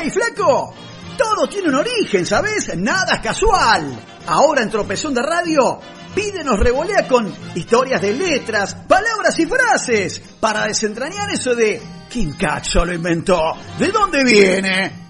¡Hey, flaco! Todo tiene un origen, ¿sabes? Nada es casual. Ahora en Tropezón de Radio, pídenos revolea con historias de letras, palabras y frases para desentrañar eso de ¿quién cacho lo inventó? ¿De dónde viene?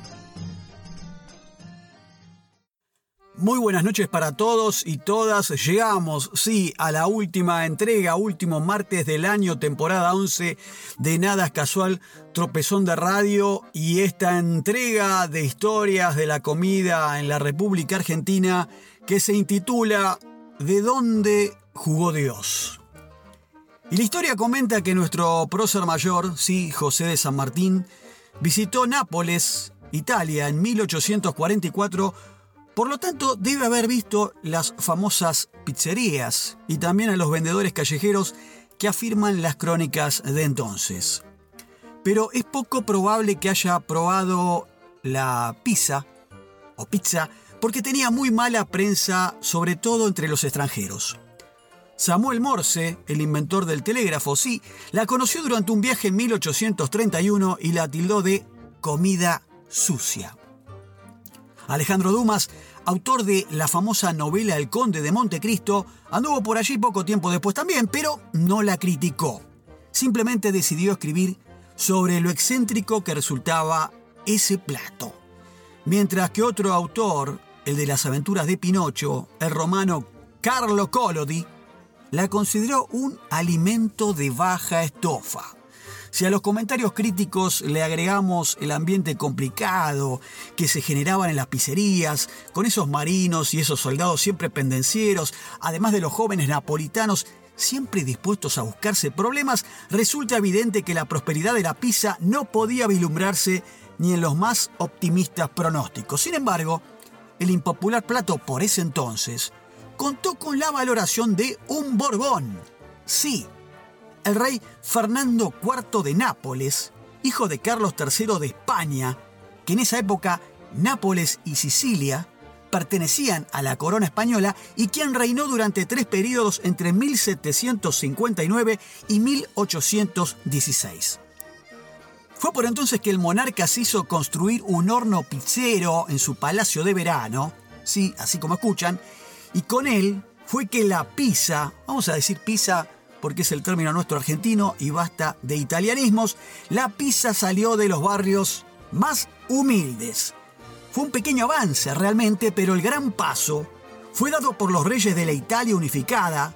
Muy buenas noches para todos y todas. Llegamos, sí, a la última entrega, último martes del año, temporada 11 de Nada Casual, Tropezón de Radio y esta entrega de historias de la comida en la República Argentina que se intitula ¿De dónde jugó Dios? Y la historia comenta que nuestro prócer mayor, sí, José de San Martín, visitó Nápoles, Italia, en 1844 por lo tanto, debe haber visto las famosas pizzerías y también a los vendedores callejeros que afirman las crónicas de entonces. Pero es poco probable que haya probado la pizza o pizza porque tenía muy mala prensa, sobre todo entre los extranjeros. Samuel Morse, el inventor del telégrafo, sí, la conoció durante un viaje en 1831 y la tildó de comida sucia. Alejandro Dumas, autor de la famosa novela El Conde de Montecristo, anduvo por allí poco tiempo después también, pero no la criticó. Simplemente decidió escribir sobre lo excéntrico que resultaba ese plato. Mientras que otro autor, el de las aventuras de Pinocho, el romano Carlo Collodi, la consideró un alimento de baja estofa. Si a los comentarios críticos le agregamos el ambiente complicado que se generaban en las pizzerías, con esos marinos y esos soldados siempre pendencieros, además de los jóvenes napolitanos siempre dispuestos a buscarse problemas, resulta evidente que la prosperidad de la pizza no podía vislumbrarse ni en los más optimistas pronósticos. Sin embargo, el impopular plato por ese entonces contó con la valoración de un Borbón. Sí, el rey Fernando IV de Nápoles, hijo de Carlos III de España, que en esa época Nápoles y Sicilia pertenecían a la corona española y quien reinó durante tres periodos entre 1759 y 1816. Fue por entonces que el monarca se hizo construir un horno pizzero en su palacio de verano, sí, así como escuchan, y con él fue que la pizza, vamos a decir pizza porque es el término nuestro argentino y basta de italianismos, la pizza salió de los barrios más humildes. Fue un pequeño avance realmente, pero el gran paso fue dado por los reyes de la Italia unificada,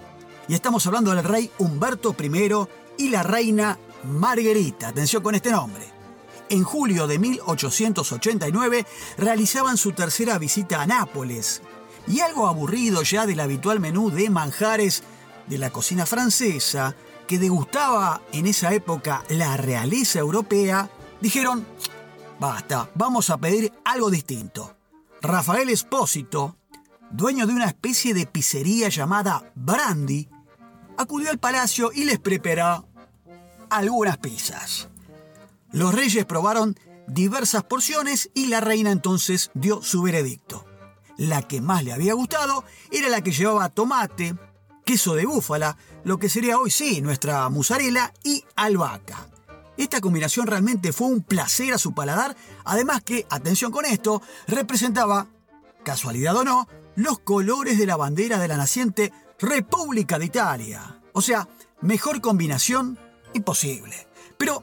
y estamos hablando del rey Humberto I y la reina Margherita, atención con este nombre. En julio de 1889 realizaban su tercera visita a Nápoles, y algo aburrido ya del habitual menú de manjares de la cocina francesa que degustaba en esa época la realeza europea, dijeron, basta, vamos a pedir algo distinto. Rafael Espósito, dueño de una especie de pizzería llamada Brandy, acudió al palacio y les preparó algunas pizzas. Los reyes probaron diversas porciones y la reina entonces dio su veredicto. La que más le había gustado era la que llevaba tomate, queso de búfala, lo que sería hoy sí nuestra musarela y albahaca. Esta combinación realmente fue un placer a su paladar, además que, atención con esto, representaba, casualidad o no, los colores de la bandera de la naciente República de Italia. O sea, mejor combinación imposible. Pero,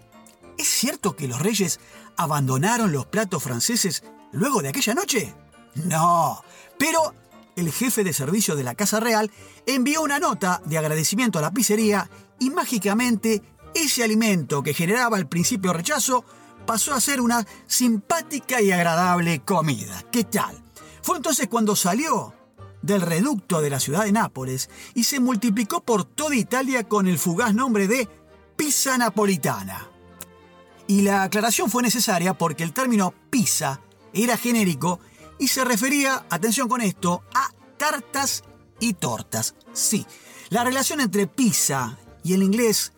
¿es cierto que los reyes abandonaron los platos franceses luego de aquella noche? No, pero el jefe de servicio de la Casa Real envió una nota de agradecimiento a la pizzería y mágicamente ese alimento que generaba al principio rechazo pasó a ser una simpática y agradable comida. ¿Qué tal? Fue entonces cuando salió del reducto de la ciudad de Nápoles y se multiplicó por toda Italia con el fugaz nombre de pizza napolitana. Y la aclaración fue necesaria porque el término pizza era genérico y se refería, atención con esto, a tartas y tortas. Sí, la relación entre pizza y el inglés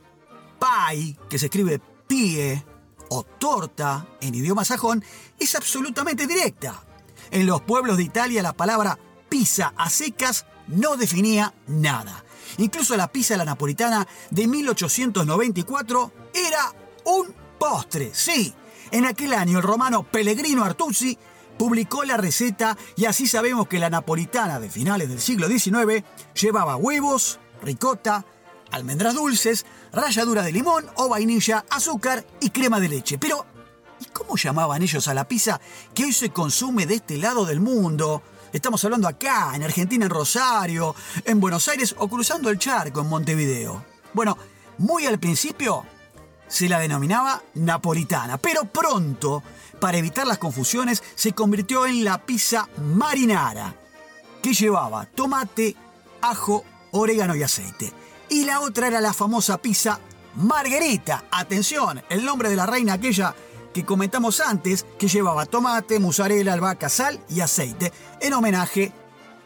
pie, que se escribe pie, o torta en idioma sajón, es absolutamente directa. En los pueblos de Italia la palabra pizza a secas no definía nada. Incluso la pizza la napolitana de 1894 era un postre, sí. En aquel año el romano Pellegrino Artusi publicó la receta y así sabemos que la napolitana de finales del siglo XIX llevaba huevos, ricota, almendras dulces, ralladura de limón o vainilla, azúcar y crema de leche. Pero, ¿y cómo llamaban ellos a la pizza que hoy se consume de este lado del mundo? Estamos hablando acá, en Argentina, en Rosario, en Buenos Aires o cruzando el charco en Montevideo. Bueno, muy al principio se la denominaba napolitana, pero pronto, para evitar las confusiones, se convirtió en la pizza marinara, que llevaba tomate, ajo, orégano y aceite. Y la otra era la famosa pizza margarita. Atención, el nombre de la reina aquella que comentamos antes, que llevaba tomate, mozzarella, albahaca, sal y aceite, en homenaje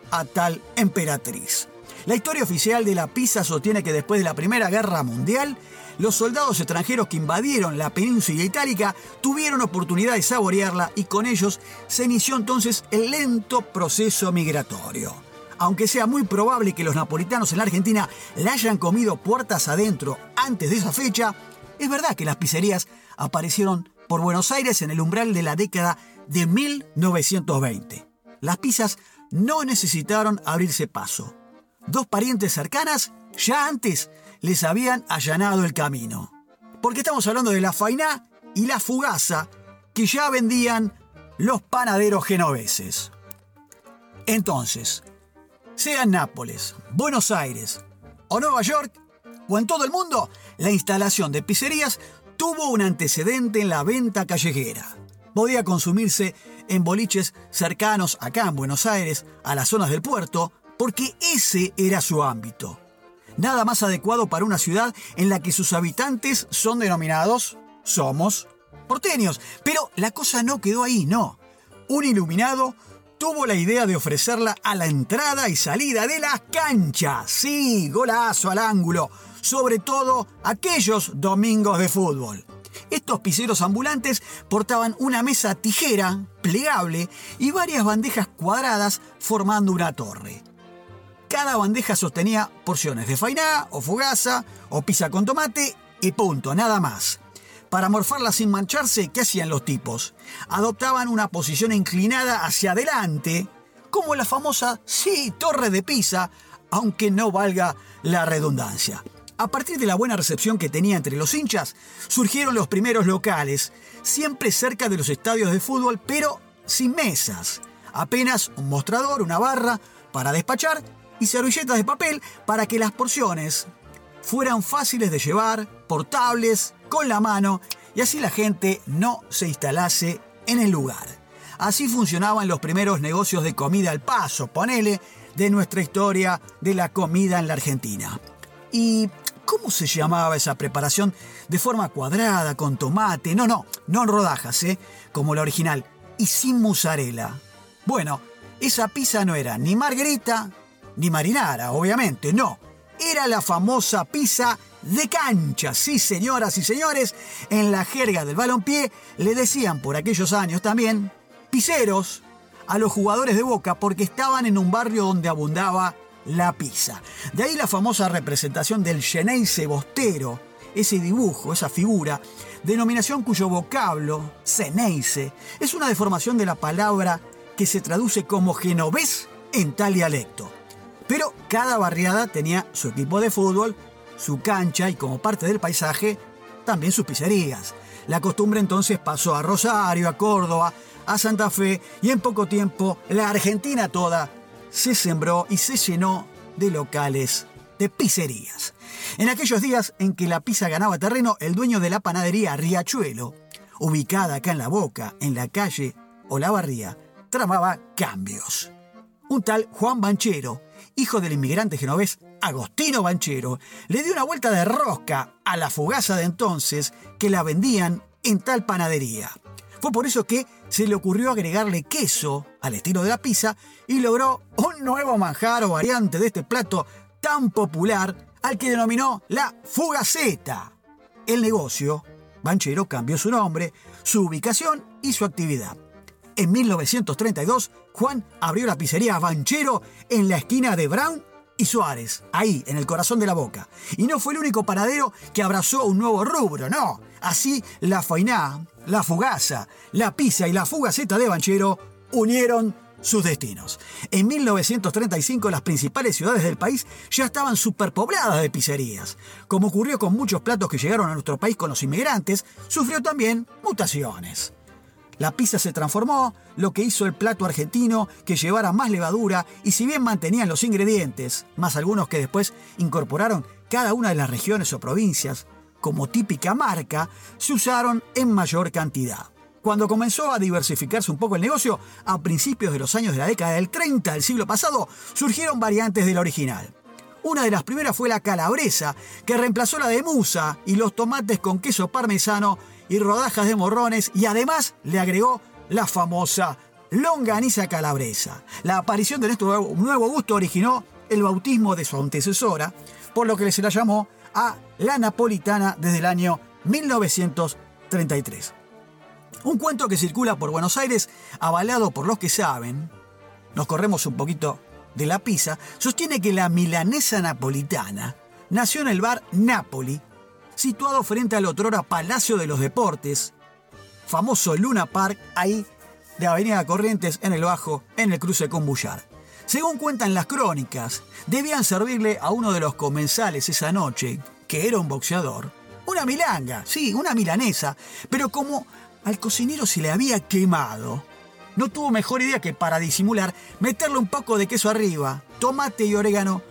a tal emperatriz. La historia oficial de la pizza sostiene que después de la Primera Guerra Mundial, los soldados extranjeros que invadieron la península itálica tuvieron oportunidad de saborearla y con ellos se inició entonces el lento proceso migratorio aunque sea muy probable que los napolitanos en la Argentina la hayan comido puertas adentro antes de esa fecha, es verdad que las pizzerías aparecieron por Buenos Aires en el umbral de la década de 1920. Las pizzas no necesitaron abrirse paso. Dos parientes cercanas ya antes les habían allanado el camino. Porque estamos hablando de la fainá y la fugaza que ya vendían los panaderos genoveses. Entonces, sea en Nápoles, Buenos Aires o Nueva York, o en todo el mundo, la instalación de pizzerías tuvo un antecedente en la venta callejera. Podía consumirse en boliches cercanos acá en Buenos Aires, a las zonas del puerto, porque ese era su ámbito. Nada más adecuado para una ciudad en la que sus habitantes son denominados, somos, porteños. Pero la cosa no quedó ahí, no. Un iluminado tuvo la idea de ofrecerla a la entrada y salida de las canchas. Sí, golazo al ángulo, sobre todo aquellos domingos de fútbol. Estos piseros ambulantes portaban una mesa tijera, plegable, y varias bandejas cuadradas formando una torre. Cada bandeja sostenía porciones de fainá o fugaza o pizza con tomate y punto, nada más. Para morfarla sin mancharse, ¿qué hacían los tipos? Adoptaban una posición inclinada hacia adelante, como la famosa, sí, torre de Pisa, aunque no valga la redundancia. A partir de la buena recepción que tenía entre los hinchas, surgieron los primeros locales, siempre cerca de los estadios de fútbol, pero sin mesas. Apenas un mostrador, una barra para despachar y servilletas de papel para que las porciones fueran fáciles de llevar, portables, con la mano, y así la gente no se instalase en el lugar. Así funcionaban los primeros negocios de comida al paso, ponele, de nuestra historia de la comida en la Argentina. ¿Y cómo se llamaba esa preparación de forma cuadrada, con tomate? No, no, no en rodajas, ¿eh? Como la original, y sin mozzarella. Bueno, esa pizza no era ni margarita, ni marinara, obviamente, no era la famosa pizza de cancha. Sí, señoras y señores, en la jerga del balompié le decían por aquellos años también piseros a los jugadores de Boca porque estaban en un barrio donde abundaba la pizza. De ahí la famosa representación del Geneise Bostero, ese dibujo, esa figura, denominación cuyo vocablo, Ceneise, es una deformación de la palabra que se traduce como genovés en tal dialecto. Pero cada barriada tenía su equipo de fútbol, su cancha y como parte del paisaje, también sus pizzerías. La costumbre entonces pasó a Rosario, a Córdoba, a Santa Fe y en poco tiempo la Argentina toda se sembró y se llenó de locales de pizzerías. En aquellos días en que la pizza ganaba terreno, el dueño de la panadería Riachuelo, ubicada acá en la Boca, en la calle Olavarría, tramaba cambios. Un tal Juan Banchero hijo del inmigrante genovés Agostino Banchero, le dio una vuelta de rosca a la fugaza de entonces que la vendían en tal panadería. Fue por eso que se le ocurrió agregarle queso al estilo de la pizza y logró un nuevo manjar o variante de este plato tan popular al que denominó la fugaceta. El negocio, Banchero cambió su nombre, su ubicación y su actividad. En 1932, Juan abrió la pizzería Banchero en la esquina de Brown y Suárez, ahí, en el corazón de la boca. Y no fue el único paradero que abrazó un nuevo rubro, no. Así, la Fainá, la Fugaza, la Pisa y la Fugaceta de Banchero unieron sus destinos. En 1935 las principales ciudades del país ya estaban superpobladas de pizzerías. Como ocurrió con muchos platos que llegaron a nuestro país con los inmigrantes, sufrió también mutaciones. La pizza se transformó, lo que hizo el plato argentino que llevara más levadura y si bien mantenían los ingredientes, más algunos que después incorporaron cada una de las regiones o provincias como típica marca, se usaron en mayor cantidad. Cuando comenzó a diversificarse un poco el negocio, a principios de los años de la década del 30 del siglo pasado, surgieron variantes del original. Una de las primeras fue la calabresa, que reemplazó la de musa y los tomates con queso parmesano y rodajas de morrones y además le agregó la famosa longaniza calabresa. La aparición de este nuevo gusto originó el bautismo de su antecesora, por lo que se la llamó a la napolitana desde el año 1933. Un cuento que circula por Buenos Aires, avalado por los que saben, nos corremos un poquito de la pizza, sostiene que la milanesa napolitana nació en el bar Napoli, situado frente al otrora Palacio de los Deportes, famoso Luna Park, ahí de Avenida Corrientes, en el Bajo, en el cruce con Bullar. Según cuentan las crónicas, debían servirle a uno de los comensales esa noche, que era un boxeador, una milanga, sí, una milanesa, pero como al cocinero se le había quemado, no tuvo mejor idea que para disimular meterle un poco de queso arriba, tomate y orégano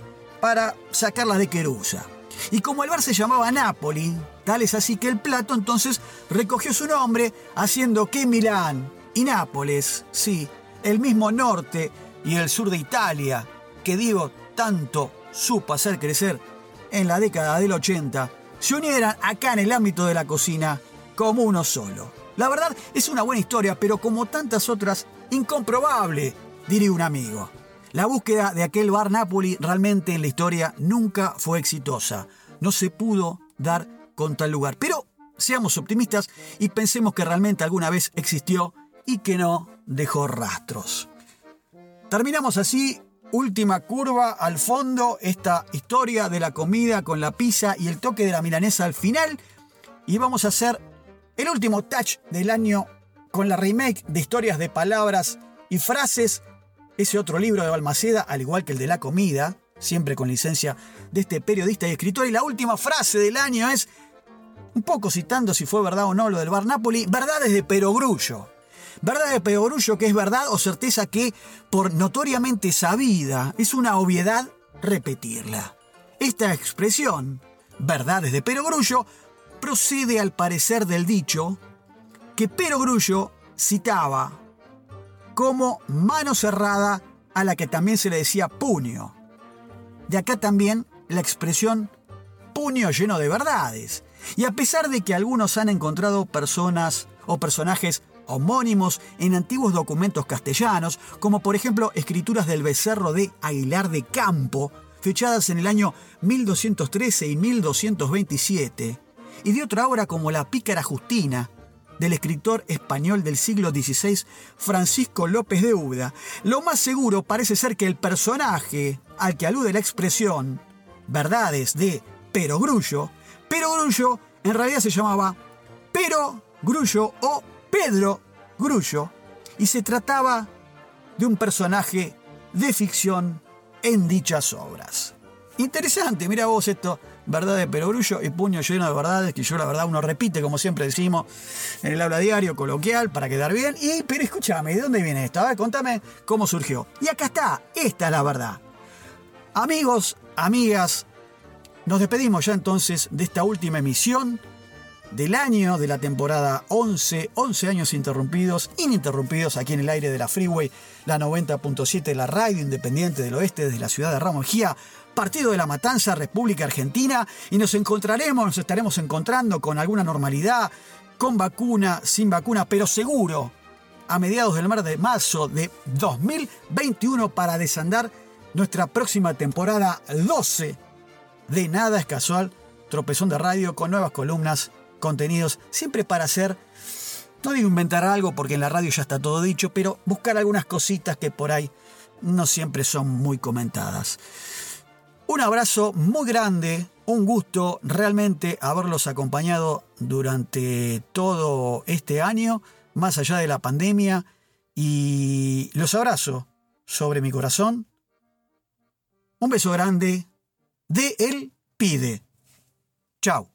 para sacarla de querusa. Y como el bar se llamaba Napoli, tal es así que el plato entonces recogió su nombre haciendo que Milán y Nápoles, sí, el mismo norte y el sur de Italia, que digo tanto supo hacer crecer en la década del 80, se unieran acá en el ámbito de la cocina como uno solo. La verdad es una buena historia, pero como tantas otras, incomprobable, diría un amigo. La búsqueda de aquel bar Napoli realmente en la historia nunca fue exitosa. No se pudo dar con tal lugar. Pero seamos optimistas y pensemos que realmente alguna vez existió y que no dejó rastros. Terminamos así, última curva al fondo, esta historia de la comida con la pizza y el toque de la milanesa al final. Y vamos a hacer el último touch del año con la remake de historias de palabras y frases ese otro libro de Balmaceda, al igual que el de la comida, siempre con licencia de este periodista y escritor. Y la última frase del año es, un poco citando si fue verdad o no lo del Bar Napoli, verdades de Perogrullo. Verdad de Perogrullo que es verdad o certeza que, por notoriamente sabida, es una obviedad repetirla. Esta expresión, verdades de Perogrullo, procede al parecer del dicho que Perogrullo citaba como mano cerrada a la que también se le decía puño. De acá también la expresión puño lleno de verdades. Y a pesar de que algunos han encontrado personas o personajes homónimos en antiguos documentos castellanos, como por ejemplo escrituras del becerro de Aguilar de Campo, fechadas en el año 1213 y 1227, y de otra obra como La Pícara Justina, del escritor español del siglo XVI Francisco López de Úbeda, lo más seguro parece ser que el personaje al que alude la expresión verdades de Pero Grullo, Pero Grullo en realidad se llamaba Pero Grullo o Pedro Grullo y se trataba de un personaje de ficción en dichas obras. Interesante, mira vos esto verdad de perogrullo y puño lleno de verdades, que yo la verdad uno repite, como siempre decimos, en el habla diario, coloquial, para quedar bien. Y, pero escúchame, ¿de dónde viene esto? A ver, contame cómo surgió. Y acá está, esta es la verdad. Amigos, amigas, nos despedimos ya entonces de esta última emisión del año de la temporada 11, 11 años interrumpidos, ininterrumpidos aquí en el aire de la Freeway, la 90.7, la radio independiente del oeste desde la ciudad de Ramos Mejía, partido de la Matanza, República Argentina, y nos encontraremos, nos estaremos encontrando con alguna normalidad, con vacuna, sin vacuna, pero seguro, a mediados del mes de marzo de 2021 para desandar nuestra próxima temporada 12 de Nada es Casual, tropezón de radio con nuevas columnas contenidos, siempre para hacer, no digo inventar algo porque en la radio ya está todo dicho, pero buscar algunas cositas que por ahí no siempre son muy comentadas. Un abrazo muy grande, un gusto realmente haberlos acompañado durante todo este año, más allá de la pandemia, y los abrazo sobre mi corazón. Un beso grande de El Pide. Chao.